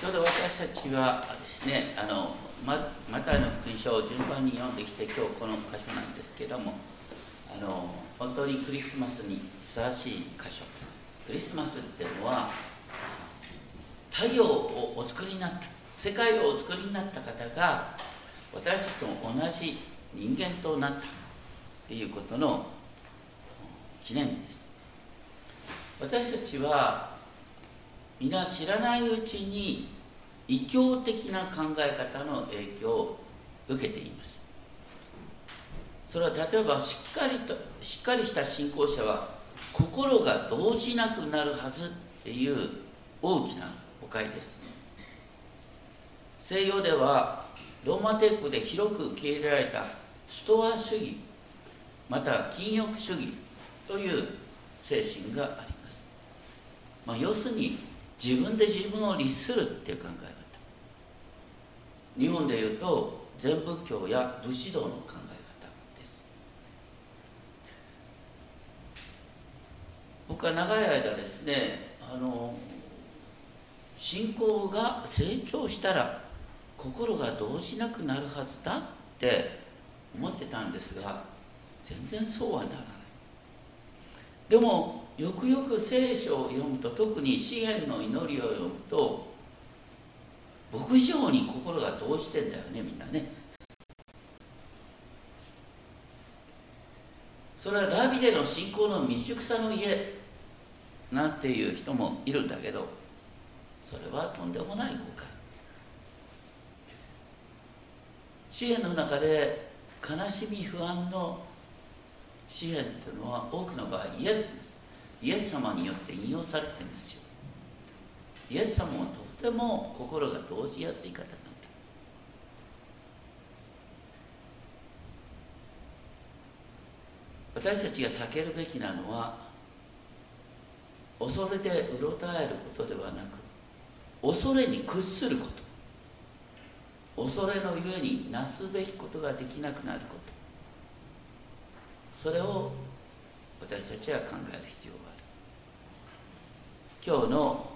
ちょうど私たちはですねあのママタイの福音書を順番に読んできて今日この箇所なんですけどもあの本当にクリスマスにふさわしい箇所。クリスマスっていうのは太陽をお作りになった世界をお作りになった方が私たちと同じ人間となったっていうことの記念です。私たちは皆知らないうちに異教的な考え方の影響を受けています。それは例えばしっかりとしっかりした信仰者は心が動じなくなるはずっていう大きな誤解です。西洋ではローマ帝国で広く受け入れられたストア主義または禁欲主義という精神があります、まあ、要するに自分で自分を律するっていう考え方。日本でいうと全仏教や武士道の考え方です。僕は長い間ですねあの信仰が成長したら心が動じなくなるはずだって思ってたんですが全然そうはならない。でもよくよく聖書を読むと特に詩篇の祈りを読むと僕以上に心が動じてんだよねみんなね。それはダビデの信仰の未熟さの家なんていう人もいるんだけどそれはとんでもない誤解。詩篇の中で悲しみ不安の詩篇というのは多くの場合イエスです。イエス様によって引用されてるんですよ。イエス様もとても心が動じやすい方なんだ。私たちが避けるべきなのは恐れでうろたえることではなく恐れに屈すること。恐れのゆえになすべきことができなくなること。それを私たちは考える必要がある。今日の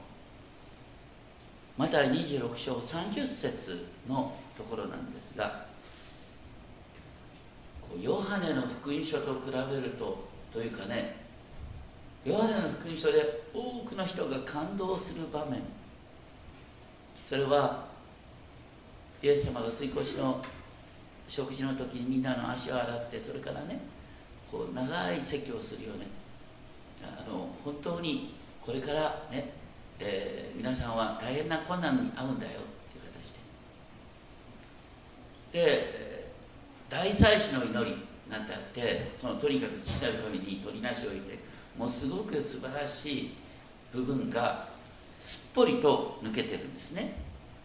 マタイ26章30節のところなんですがヨハネの福音書と比べるとというかねヨハネの福音書で多くの人が感動する場面。それはイエス様が水越しの食事の時にみんなの足を洗ってそれからねこう長い説教をするよね。あの本当にこれからね、えー、皆さんは大変な困難に遭うんだよ。っていう形で。で大祭司の祈りなんてあってそのとにかく父なる神に取りなしを入れてもうすごく素晴らしい部分がすっぽりと抜けてるんですね。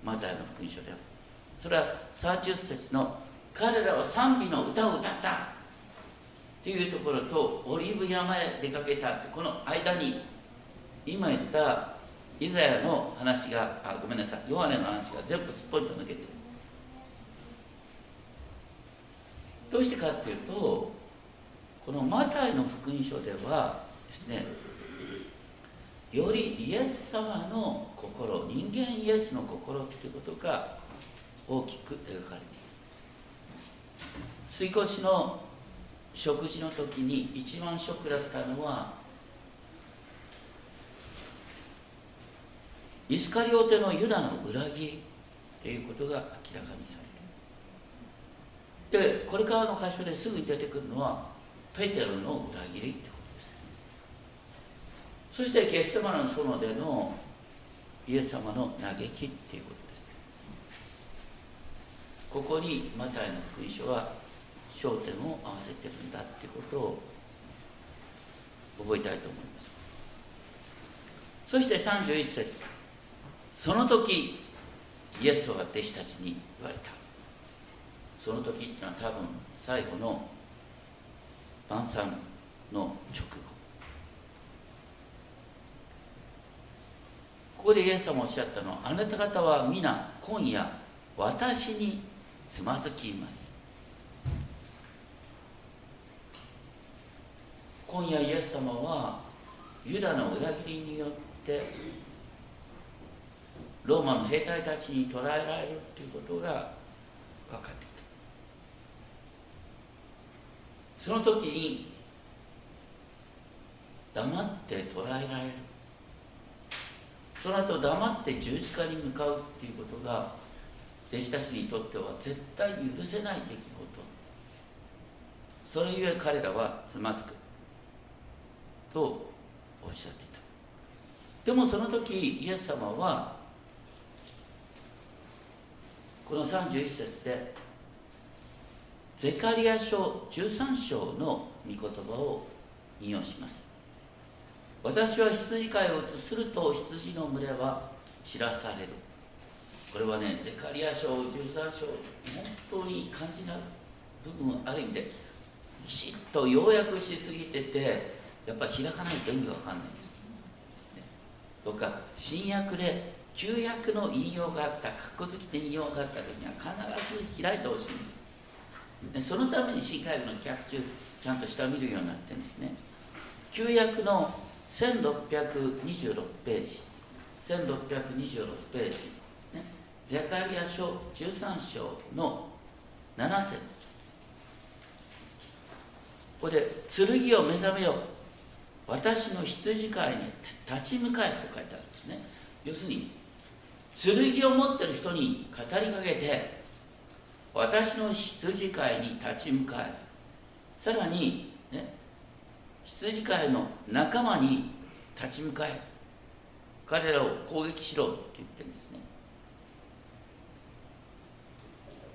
マタイの福音書では。それは30節の彼らは賛美の歌を歌った。っていうところとオリーブ山へ出かけたってこの間に今言ったイザヤの話があごめんなさいヨハネの話が全部すっぽりと抜けてるんです。どうしてかっていうとこのマタイの福音書ではですねよりイエス様の心人間イエスの心っていうことが大きく描かれている。水越の食事の時に一番ショックだったのはイスカリオテのユダの裏切りっていうことが明らかにされる。でこれからの箇所ですぐに出てくるのはペテロの裏切りってことです。そしてゲッセマの園でのイエス様の嘆きっていうことです。ここにマタイの福音書は焦点を合わせてるんだっていうことを覚えたいと思います。そして31節その時イエスは弟子たちに言われた。その時っていうのは多分最後の晩餐の直後。ここでイエス様おっしゃったのはあなた方は皆今夜私につまずきます。今夜イエス様はユダの裏切りによってローマの兵隊たちに捕らえられるということが分かっていた。その時に黙って捕らえられる。その後黙って十字架に向かうっていうことが弟子たちにとっては絶対許せない出来事。それゆえ彼らはつまずく。とおっしゃっていた。でもその時イエス様はこの31節でゼカリア書13章の御言葉を引用します。私は羊飼いを移すると羊の群れは散らされる。これはねゼカリア書13章本当に感じな部分ある意味できちっと要約しすぎててやっぱり開かないと意味わかんないです、ね、とか新約で旧約の引用があった括弧付きで引用があった時には必ず開いてほしいんです。でそのために新海部のキャプチュちゃんと下を見るようになってるんですね。旧約の1626ページ。1626ページ、ね、ゼカリア書13章の7節。ここで剣を目覚めよ私の羊飼いに立ち向かえと書いてあるんですね。要するに剣を持ってる人に語りかけて私の羊飼いに立ち向かえ。さらにね羊飼いの仲間に立ち向かえ。彼らを攻撃しろって言ってるんですね。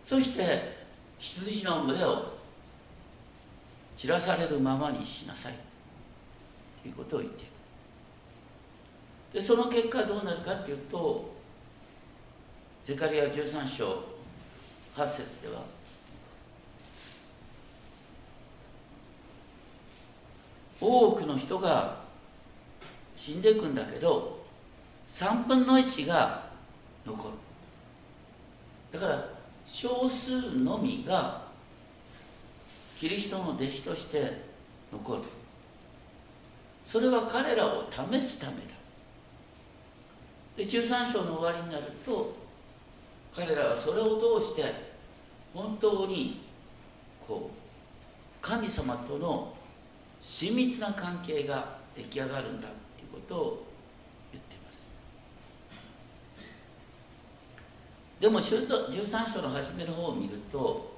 そして羊の群れを散らされるままにしなさい。ということを言ってる。でその結果どうなるかっていうとゼカリア13章8節では多くの人が死んでいくんだけど3分の1が残る。だから少数のみがキリストの弟子として残る。それは彼らを試すためだ。で13章の終わりになると彼らはそれを通して本当にこう神様との親密な関係が出来上がるんだっていうことを言ってます。でも13章の初めの方を見ると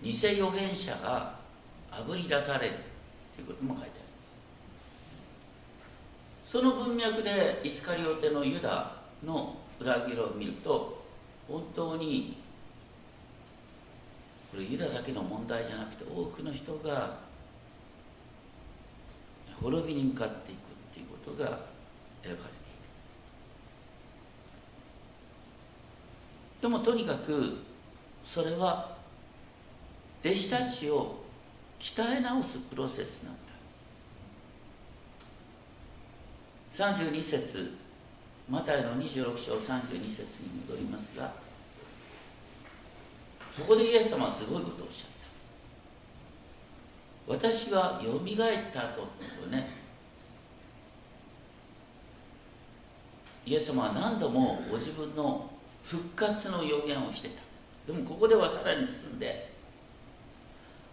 偽預言者があぶり出されるということも書いてあります。その文脈でイスカリオテのユダの裏切りを見ると本当にこれユダだけの問題じゃなくて多くの人が滅びに向かっていくっていうことが描かれている。でもとにかくそれは弟子たちを鍛え直すプロセスなんだ32節。マタイの26章32節に戻りますがそこでイエス様はすごいことをおっしゃった。私はよみがえった後ね。イエス様は何度もご自分の復活の予言をしてた。でもここではさらに進んで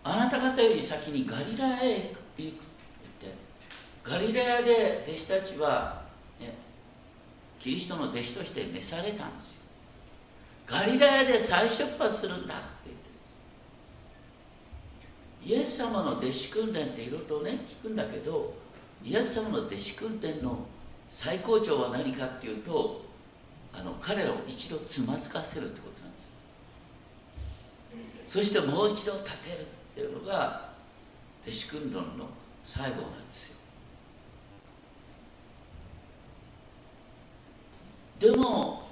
あなた方より先にガリラへ行くってガリラヤで弟子たちは、ね、キリストの弟子として召されたんですよ。ガリラヤで再出発するんだって言ってるんです。イエス様の弟子訓練っていろいろとね聞くんだけどイエス様の弟子訓練の最高潮は何かっていうとあの彼らを一度つまずかせるってことなんです。そしてもう一度立てるっていうのが弟子訓練の最後なんですよ。でも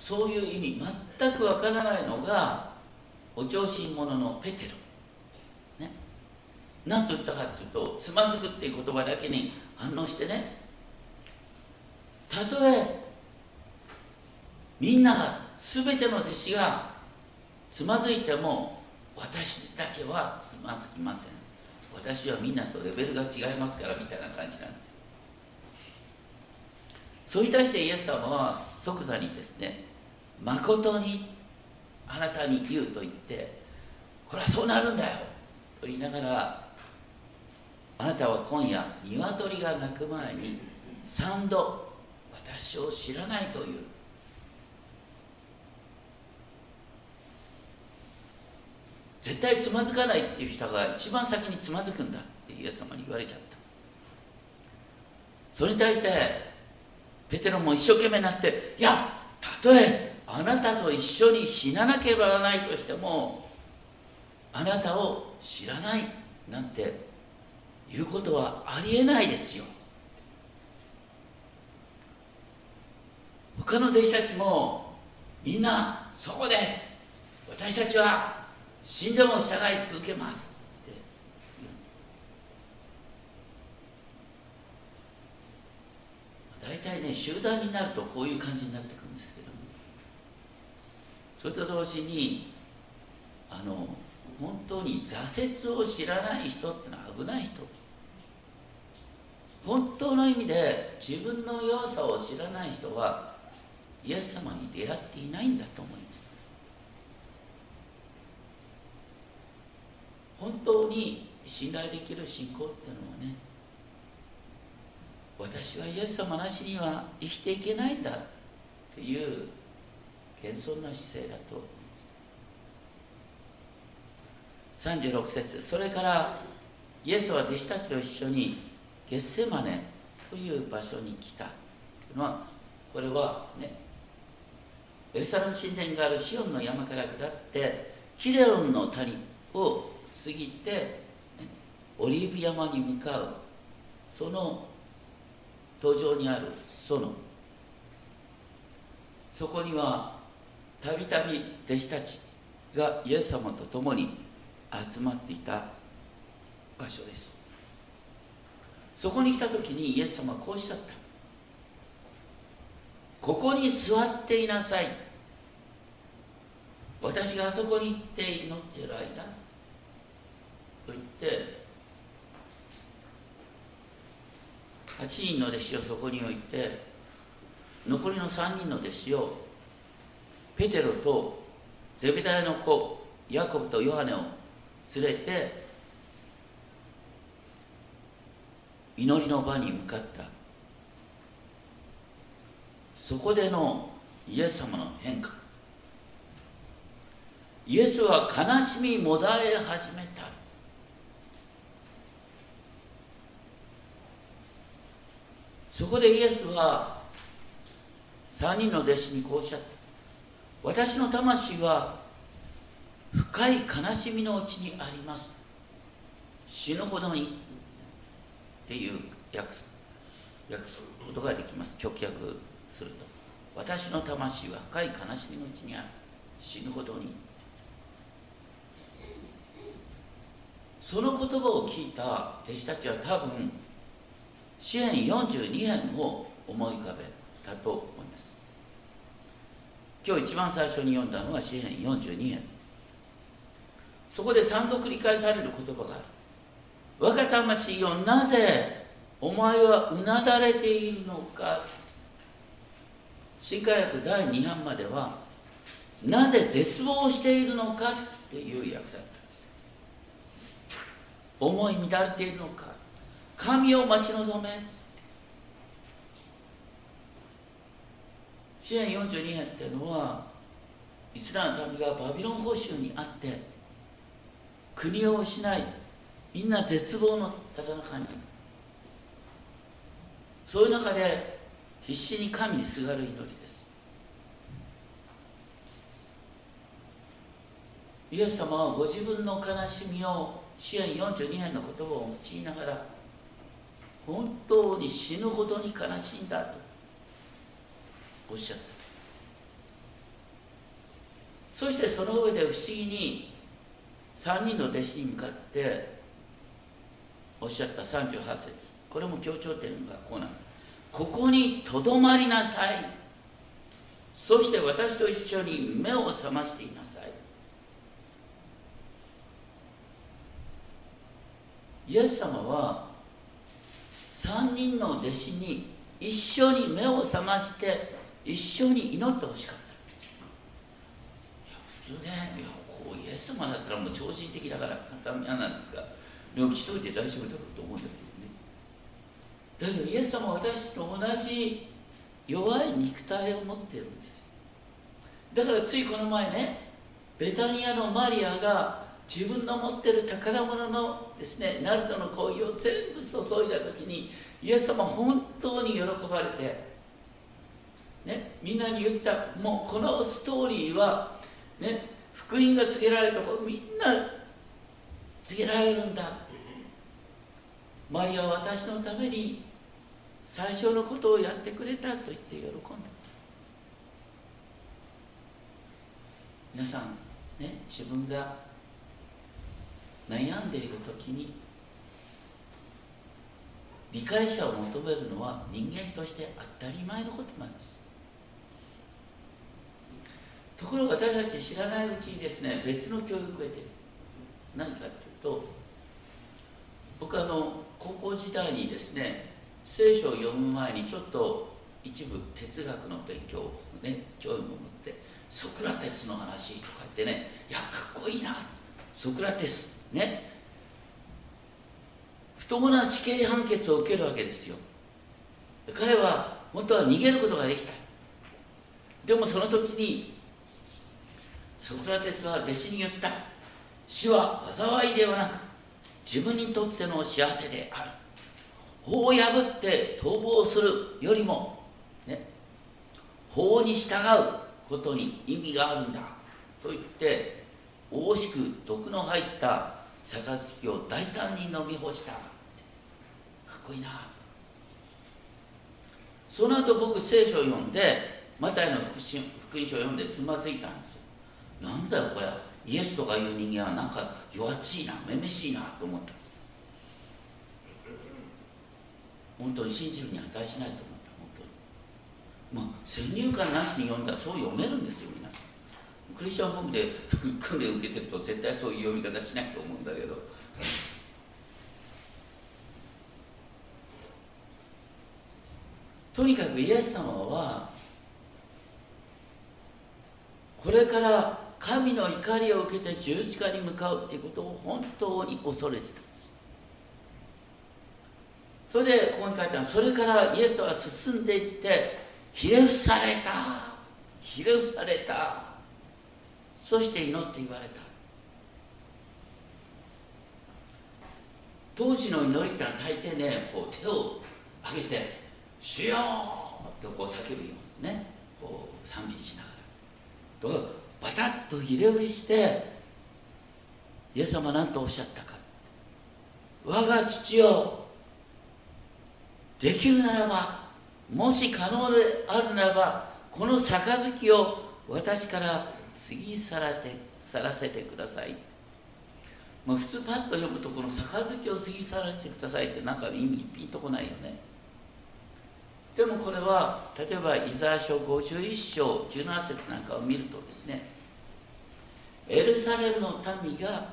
そういう意味全くわからないのがお調子者のペテロ。ね。何と言ったかっていうとつまずくっていう言葉だけに反応してね。たとえみんなが全ての弟子がつまずいても私だけはつまずきません。私はみんなとレベルが違いますからみたいな感じなんです。それに対してイエス様は即座にですね誠にあなたに言うと言ってこれはそうなるんだよと言いながらあなたは今夜鶏が鳴く前に3度私を知らないという。絶対つまずかないっていう人が一番先につまずくんだってイエス様に言われちゃった。それに対してペテロも一生懸命になっていやたとえあなたと一緒に死ななければならないとしてもあなたを知らないなんていうことはありえないですよ。他の弟子たちもみんなそうです。私たちは死んでも従い続けますって大体ね集団になるとこういう感じになってくるんですけども。それと同時にあの本当に挫折を知らない人ってのは危ない人。本当の意味で自分の弱さを知らない人はイエス様に出会っていないんだと思います。本当に信頼できる信仰っていうのはね私はイエス様なしには生きていけないんだっていう謙遜な姿勢だと思います。36節。それからイエスは弟子たちと一緒にゲッセマネという場所に来たというのはこれはねエルサレム神殿があるシオンの山から下ってキレロンの谷を過ぎてオリーブ山に向かう。その途上にある園。そこにはたびたび弟子たちがイエス様と共に集まっていた場所です。そこに来た時にイエス様はこうおっしゃった。ここに座っていなさい。私があそこに行って祈っている間。と言って8人の弟子をそこに置いて残りの3人の弟子をペテロとゼベダイの子ヤコブとヨハネを連れて祈りの場に向かった。そこでのイエス様の変化。イエスは悲しみもだえ始めた。そこでイエスは3人の弟子にこうおっしゃった私の魂は深い悲しみのうちにあります。死ぬほどにっていう訳す訳すことができます。直訳すると私の魂は深い悲しみのうちにある。死ぬほどに。その言葉を聞いた弟子たちは多分支援42編を思い浮かべたと思います。今日一番最初に読んだのは詩編42編。そこで3度繰り返される言葉がある。我が魂よなぜお前はうなだれているのか。新化訳第2版まではなぜ絶望しているのかっていう訳だった思い乱れているのか。神を待ち望め。支援42編っていうのはイスラエルの民がバビロン報酬にあって国を失いみんな絶望のただ中にそういう中で必死に神にすがる祈りです。イエス様はご自分の悲しみを支援42編の言葉を用いながら本当に死ぬほどに悲しいんだとおっしゃった。そしてその上で不思議に3人の弟子に向かっておっしゃった。38節。これも強調点がこうなんです。ここにとどまりなさい。そして私と一緒に目を覚ましていなさい。イエス様は3人の弟子に一緒に目を覚まして一緒に祈ってほしかった。いや普通ねいやこうイエス様だったらもう超人的だから簡単嫌なんですがでも一人で大丈夫だろうと思うんだけどね。だけどイエス様は私と同じ弱い肉体を持っているんですだからついこの前ねベタニアのマリアが自分の持ってる宝物のですねナルドの香油を全部注いだ時にイエス様本当に喜ばれて、ね、みんなに言ったもうこのストーリーは、ね、福音が告げられたことみんな告げられるんだ。マリアは私のために最初のことをやってくれたと言って喜んだ。皆さんね自分が悩んでいる時に理解者を求めるのは人間として当たり前のことなんです。ところが私たち知らないうちにですね別の教育を得てる何かというと僕あの高校時代にですね聖書を読む前にちょっと一部哲学の勉強をね興味を持ってソクラテスの話とか言ってねいやかっこいいなソクラテスね。不当な死刑判決を受けるわけですよ。彼は本当は逃げることができた。でもその時にソクラテスは弟子に言った。死は災いではなく自分にとっての幸せである。法を破って逃亡するよりも、ね、法に従うことに意味があるんだ。と言って大しく毒の入った杯を大胆に飲み干したかっこいいなその後僕聖書を読んでマタイの福音書を読んでつまずいたんですよ。なんだよこれ。イエスとかいう人間はなんか弱っちいなめめしいなと思った。本当に信じるに値しないと思った。本当にまあ先入観なしに読んだらそう読めるんですよ皆さん。クリスチャンホームで訓練を受けてると絶対そういう読み方しないと思うんだけど。とにかくイエス様はこれから神の怒りを受けて十字架に向かうっていうことを本当に恐れてた。それでここに書いてある。それからイエスは進んでいってひれ伏された。ひれ伏された。そして祈って言われた当時の祈りってのは大抵ねこう手を挙げて「主よう!」とこう叫ぶようにねこう賛美しながらとバタッとひれ伏してイエス様何とおっしゃったか我が父よできるならばもし可能であるならばこの杯を私から過ぎ去らて去らせてください。まあ、普通パッと読むとこの杯を過ぎ去らせてくださいってなんか意味ピンとこないよね。でもこれは例えばイザヤ書51章17節なんかを見るとですねエルサレムの民が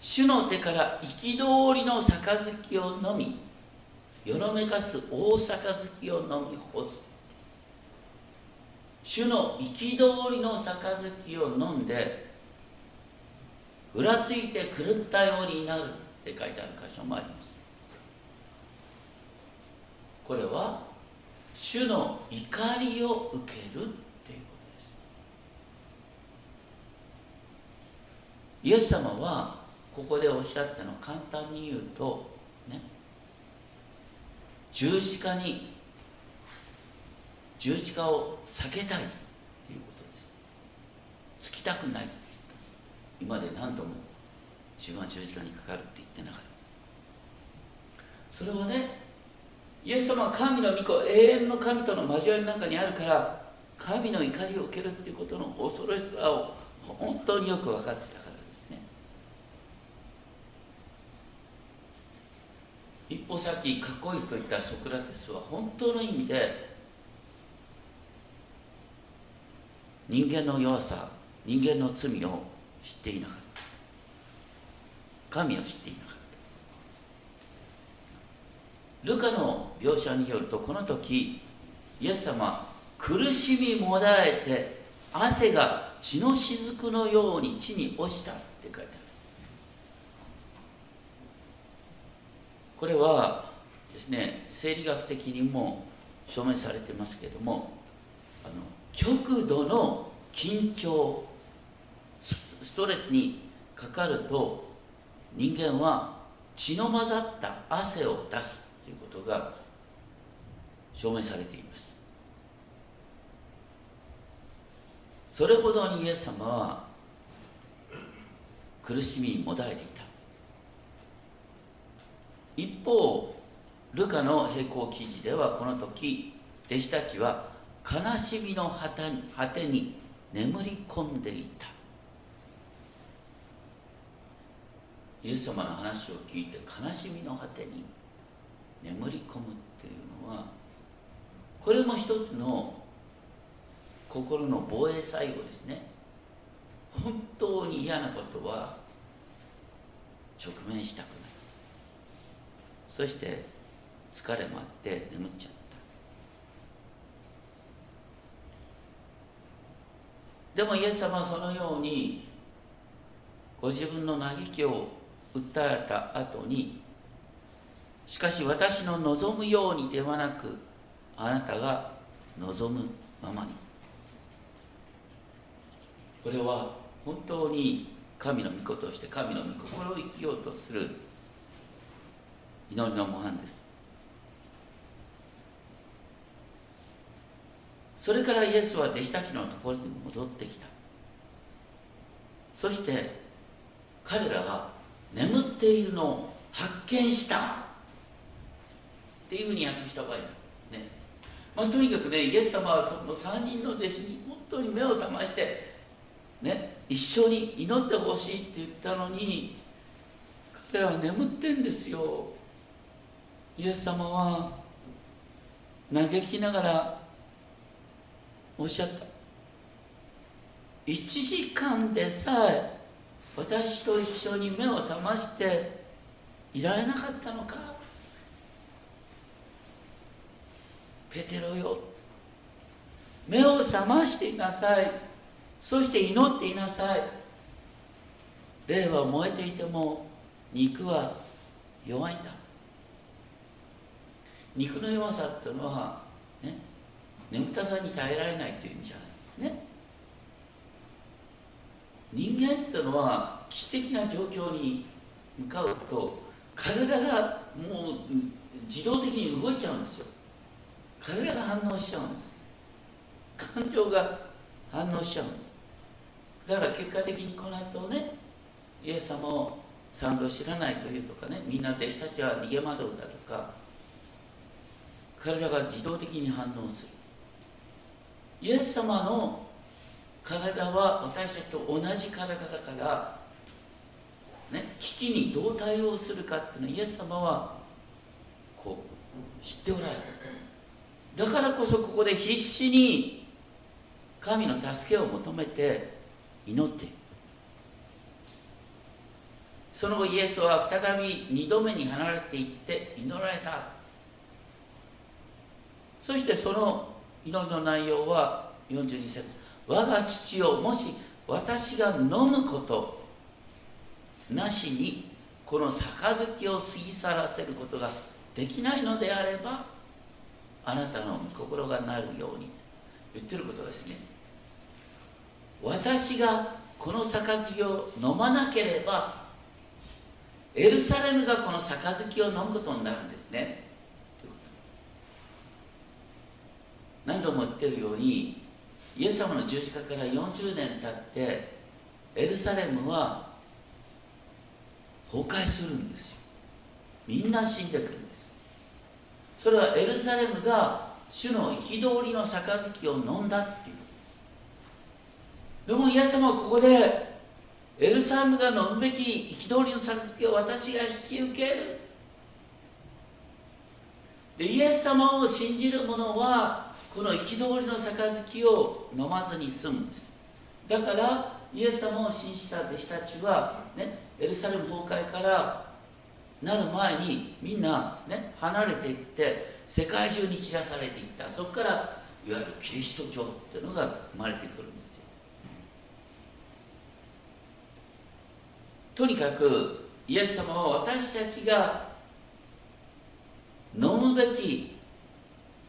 主の手から憤りの杯を飲みよろめかす大杯を飲み干す。主の憤りの杯を飲んでふらついて狂ったようになるって書いてある箇所もあります。これは主の怒りを受けるっていうことです。イエス様はここでおっしゃったの簡単に言うとね十字架に十字架を避けたいっていうことです。つきたくない今まで何度も自分は十字架にかかるって言ってなかった。それはねイエス様は神の御子永遠の神との交わりの中にあるから神の怒りを受けるっていうことの恐ろしさを本当によく分かってたからですね。一方さっきかっこいいと言ったソクラテスは本当の意味で人間の弱さ人間の罪を知っていなかった。神を知っていなかった。ルカの描写によるとこの時イエス様苦しみもだえて汗が血の雫のように地に落ちたって書いてある。これはですね生理学的にも証明されてますけどもあの極度の緊張ストレスにかかると人間は血の混ざった汗を出すということが証明されています。それほどにイエス様は苦しみにもだえていた。一方ルカの並行記事ではこの時弟子たちは悲しみの果てに眠り込んでいた。イエス様の話を聞いて悲しみの果てに眠り込むっていうのはこれも一つの心の防衛作用ですね。本当に嫌なことは直面したくない。そして疲れもあって眠っちゃったでもイエス様はそのようにご自分の嘆きを訴えた後にしかし私の望むようにではなくあなたが望むままに。これは本当に神の御子として神の御心を生きようとする祈りの模範です。それからイエスは弟子たちのところに戻ってきた。そして彼らが眠っているのを発見した。っていうふうに訳した場合ね。まあ、とにかくねイエス様はその3人の弟子に本当に目を覚ましてね一緒に祈ってほしいって言ったのに彼らは眠ってんですよ。イエス様は嘆きながらおっしゃった。1時間でさえ私と一緒に目を覚ましていられなかったのか。ペテロよ目を覚ましていなさい。そして祈っていなさい。霊は燃えていても肉は弱いんだ。肉の弱さっていうのは眠たさに耐えられないという意味じゃない。ね。人間っていうのは危機的な状況に向かうと体がもう自動的に動いちゃうんですよ。体が反応しちゃうんです感情が反応しちゃうんです。だから結果的にこの後ねイエス様を賛同知らないというとかねみんな弟子たちは逃げ惑うだとか体が自動的に反応する。イエス様の体は私たちと同じ体だから、ね、危機にどう対応するかっていうのはイエス様はこう知っておられる。だからこそここで必死に神の助けを求めて祈っている。その後イエスは再び2度目に離れていって祈られた。そしてその祈りの内容は42節我が父をもし私が飲むことなしにこの杯を過ぎ去らせることができないのであればあなたの御心がなるように言ってることですね。私がこの杯を飲まなければエルサレムがこの杯を飲むことになるんですね。何度も言ってるようにイエス様の十字架から40年経ってエルサレムは崩壊するんですよ。みんな死んでくるんです。それはエルサレムが主の憤りの杯を飲んだっていうことです。でもイエス様はここでエルサレムが飲むべき憤りの杯を私が引き受ける。でイエス様を信じる者はこの憤りの杯を飲まずに済むんです。だからイエス様を信じた弟子たちは、ね、エルサレム崩壊からなる前にみんなね離れていって世界中に散らされていった。そこからいわゆるキリスト教っていうのが生まれてくるんですよ。とにかくイエス様は私たちが飲むべき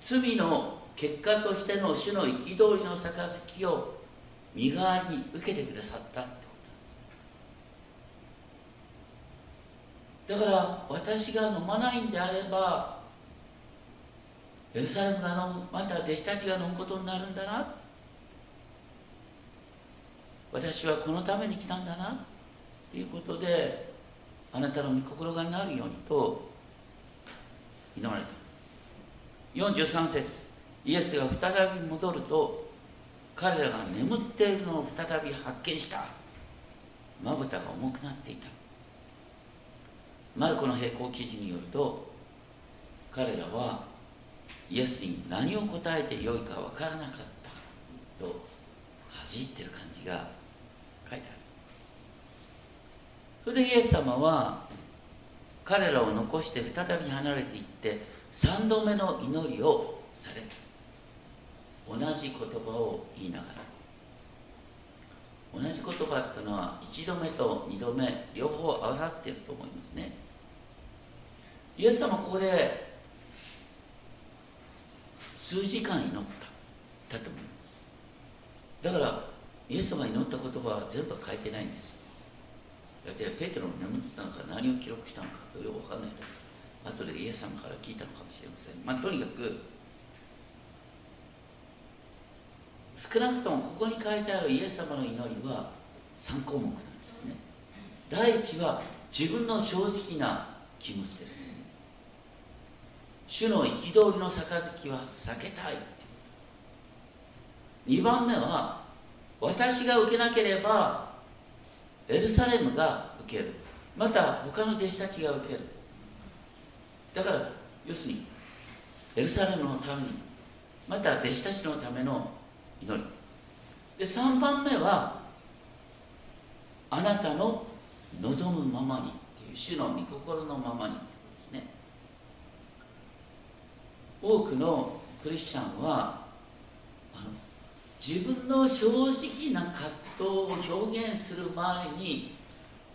罪の結果としての主の憤りの杯を身代わりに受けてくださったってことだ。から私が飲まないんであればエルサレムが飲むまた弟子たちが飲むことになるんだな。私はこのために来たんだな。ということであなたの御心がなるようにと祈られた。43節。イエスが再び戻ると彼らが眠っているのを再び発見した。まぶたが重くなっていた。マルコの並行記事によると彼らはイエスに何を答えてよいか分からなかったと恥じってる感じが書いてある。それでイエス様は彼らを残して再び離れていって3度目の祈りをされた。同じ言葉を言いながら。同じ言葉っていうのは1度目と2度目両方合わさっていると思いますね。イエス様ここで数時間祈った。だと思いますだからイエス様が祈った言葉は全部書いてないんです。だってペテロも眠ってたのか何を記録したのかよく分かんない後でイエス様から聞いたのかもしれません。まあとにかく少なくともここに書いてあるイエス様の祈りは3項目なんですね。第一は自分の正直な気持ちです。主の憤りの杯は避けたい。2番目は私が受けなければエルサレムが受ける。また他の弟子たちが受ける。だから要するにエルサレムのためにまた弟子たちのための祈り。で3番目はあなたの望むままにっていう主の御心のままにってことですね。多くのクリスチャンは自分の正直な葛藤を表現する前に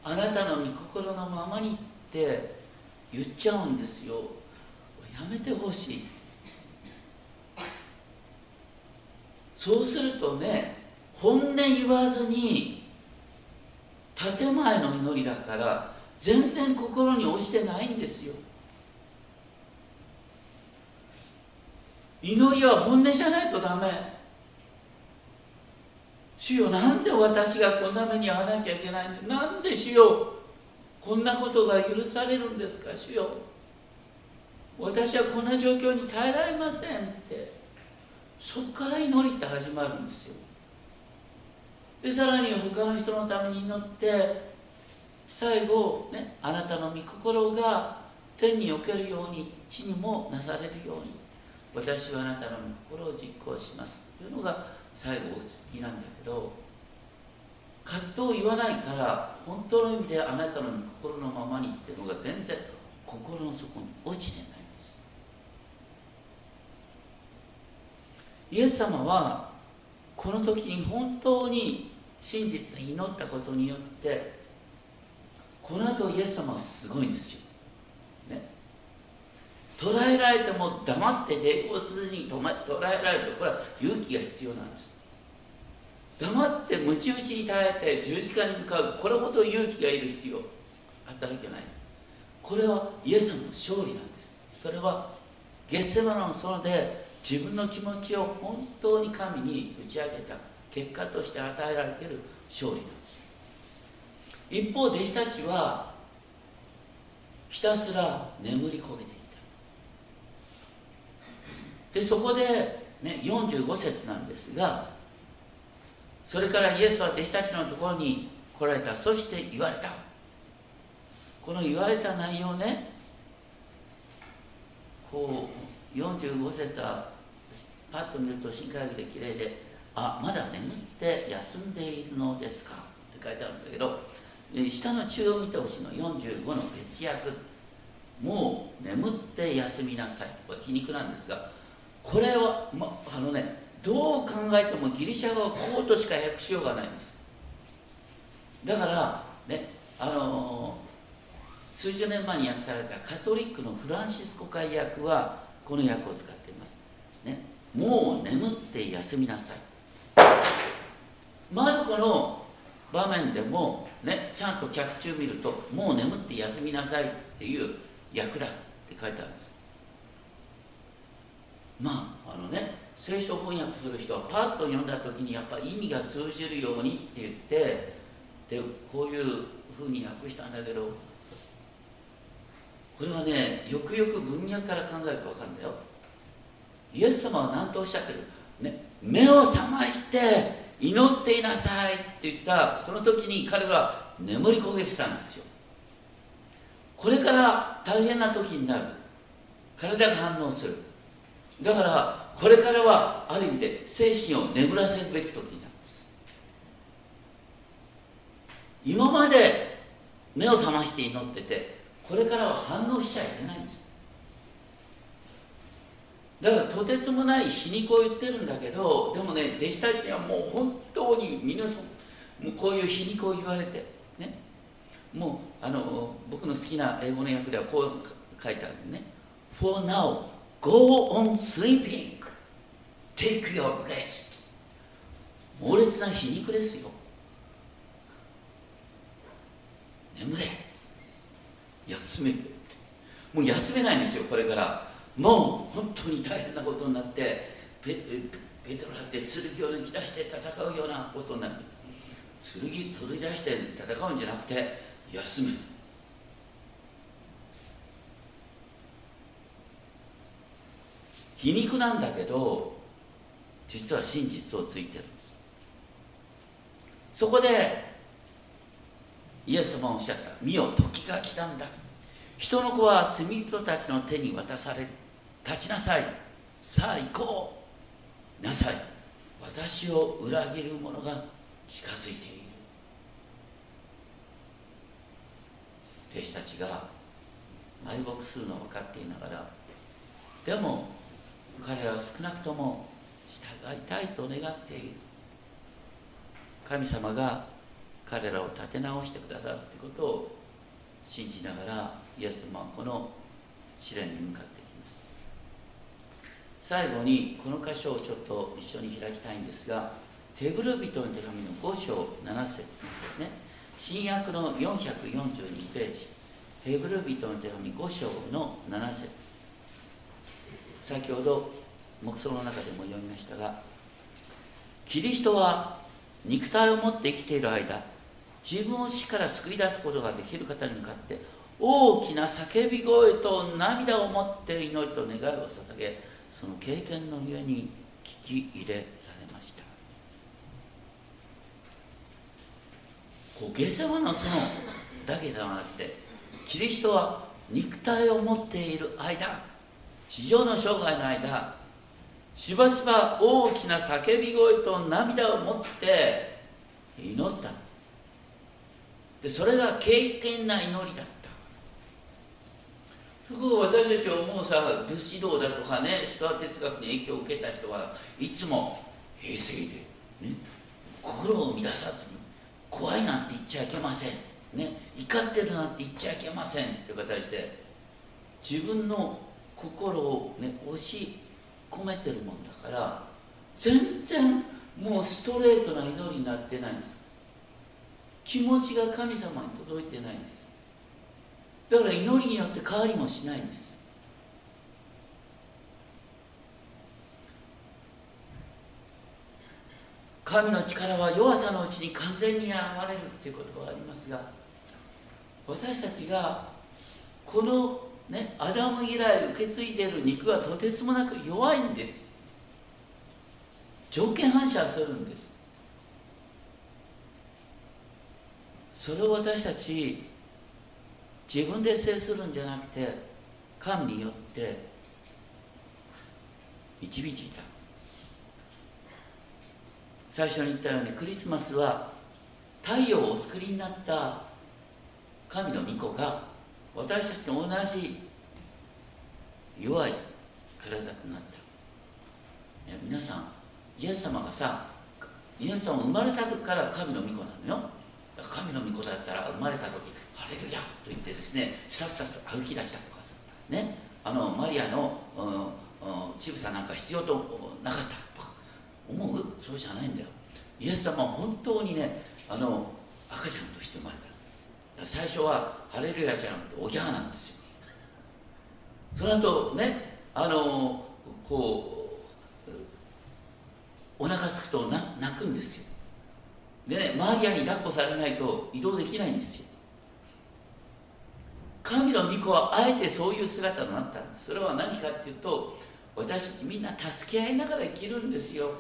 あなたの御心のままにって言っちゃうんですよ。やめてほしい。そうするとね本音言わずに建前の祈りだから全然心に落ちてないんですよ。祈りは本音じゃないとダメ。主よなんで私がこんな目に遭わなきゃいけないのなんで主よこんなことが許されるんですか主よ。私はこんな状況に耐えられませんって。そこから祈りって始まるんですよ。でさらに他の人のために祈って最後、ね、あなたの御心が天におけるように地にもなされるように私はあなたの御心を実行しますっていうのが最後落ち着きなんだけど葛藤を言わないから本当の意味であなたの御心のままにっていうのが全然心の底に落ちてないんですイエス様はこの時に本当に真実に祈ったことによってこの後イエス様はすごいんですよ、ね、捉えられても黙って抵抗せずに捉えられるとこれは勇気が必要なんです。黙ってムチムチに耐えて十字架に向かうこれほど勇気がいる必要働けない。これはイエス様の勝利なんです。それはゲッセマナの園で自分の気持ちを本当に神に打ち上げた結果として与えられている勝利なんです。一方弟子たちはひたすら眠りこげていた。でそこで、ね、45節なんですがそれからイエスは弟子たちのところに来られた。そして言われた。この言われた内容ねこう45節はパッと見ると新科学で綺麗で「あまだ眠って休んでいるのですか」って書いてあるんだけど下の中央見てほしいの45の別訳。もう眠って休みなさい。これ皮肉なんですがこれは、ま、あのねどう考えてもギリシャ語はこうとしか訳しようがないんです。だからねあのー、数十年前に訳されたカトリックのフランシスコ会訳はこの訳を使っています、ね、もう眠って休みなさい。マルコの場面でもねちゃんと客中見るともう眠って休みなさいっていう役だって書いてあるんです。まああのね聖書翻訳する人はパッと読んだ時にやっぱ意味が通じるようにって言ってでこういうふうに訳したんだけどこれはねよくよく文脈から考えると分かるんだよ。イエス様は何とおっしゃってる、ね、目を覚まして祈っていなさいって言った。その時に彼は眠り焦げてたんですよ。これから大変な時になる。体が反応する。だからこれからはある意味で精神を眠らせるべき時になるんです。今まで目を覚まして祈っててこれからは反応しちゃいけないんです。だからとてつもない皮肉を言ってるんだけどでもね弟子たちはもう本当に皆さんもうこういう皮肉を言われてねもうあの僕の好きな英語の訳ではこう書いてあるね。For now go on sleeping. Take your rest. 猛烈な皮肉ですよ。眠れ。休めもう休めないんですよこれから。もう本当に大変なことになってペペトロだって剣を抜き出して戦うようなことになる。剣取り出して戦うんじゃなくて休む皮肉なんだけど実は真実をついてる。そこでイエス様はおっしゃった「見よ時が来たんだ。人の子は罪人たちの手に渡される立ちなさい。さあ行こう。なさい。私を裏切る者が近づいている。弟子たちが埋没するのを分かっていながらでも彼らは少なくとも従いたいと願っている。神様が彼らを立て直してくださるということを信じながらイエス様はこの試練に向かっていきます。最後にこの箇所をちょっと一緒に開きたいんですがヘブル人の手紙の5章7節ですね。新約の442ページ。ヘブル人の手紙5章の7節。先ほど黙想の中でも読みましたがキリストは肉体を持って生きている間自分を死から救い出すことができる方に向かって大きな叫び声と涙を持って祈りと願いを捧げその経験の上に聞き入れられました。こう下世話のそのだけではなくてキリストは肉体を持っている間地上の生涯の間しばしば大きな叫び声と涙を持って祈った。でそれが経験な祈りだった。すごい私たちは思うさ武士道だとかねストア哲学に影響を受けた人はいつも平成で、ね、心を乱さずに怖いなんて言っちゃいけません、ね、怒ってるなんて言っちゃいけませんって形で自分の心を、ね、押し込めてるもんだから全然もうストレートな祈りになってないんです。気持ちが神様に届いてないんです。だから祈りによって変わりもしないんです。神の力は弱さのうちに完全に現れるっていうことがありますが私たちがこのねアダム以来受け継いでいる肉はとてつもなく弱いんです。条件反射するんです。それを私たち自分で制するんじゃなくて神によって導いていた。最初に言ったようにクリスマスは太陽をお作りになった神の御子が私たちと同じ弱い体となった。いや皆さんイエス様がさイエス様生まれた時から神の御子なのよ。神の御子だったら生まれた時「ハレルヤ!」と言ってですねさっさと歩き出したとかさね。あのマリアの、うんうん、乳房なんか必要となかったとか思う？そうじゃないんだよ。イエス様は本当にねあの赤ちゃんとして生まれた。最初はハレルヤじゃなくておぎゃーなんですよ。その後ねあのこうお腹すくと泣くんですよ。でねマリアに抱っこされないと移動できないんですよ。神の御子はあえてそういう姿になった。んですそれは何かっていうと私たちみんな助け合いながら生きるんですよ。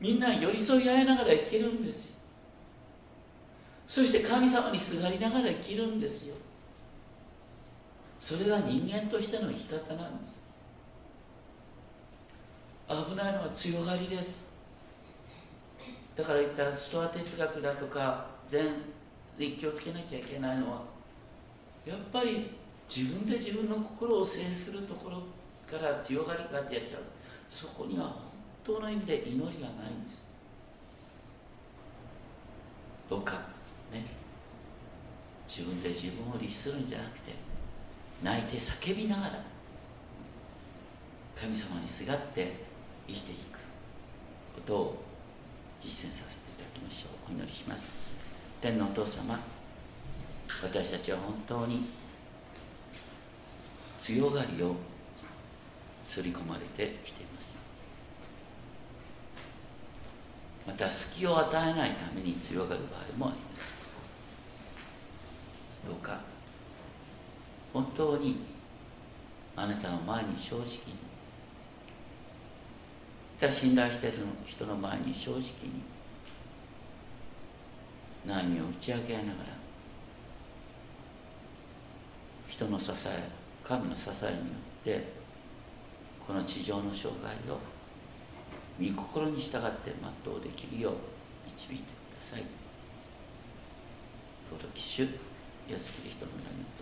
みんな寄り添い合いながら生きるんですそして神様にすがりながら生きるんですよ。それが人間としての生き方なんです。危ないのは強がりです。だから言ったストア哲学だとか全に気をつけなきゃいけないのはやっぱり自分で自分の心を制するところから強がりがってやっちゃうそこには本当の意味で祈りがないんです。どうかね。自分で自分を律するんじゃなくて泣いて叫びながら神様にすがって生きていくことを実践させていただきましょう。お祈りします。天のお父様私たちは本当に強がりを刷り込まれてきています。また隙を与えないために強がる場合もあります。どうか本当にあなたの前に正直に信頼している人の前に正直に悩みを打ち明けながら人の支え神の支えによってこの地上の生涯を御心に従って全うできるよう導いてください。尊き主イエスキリストの名におと申します。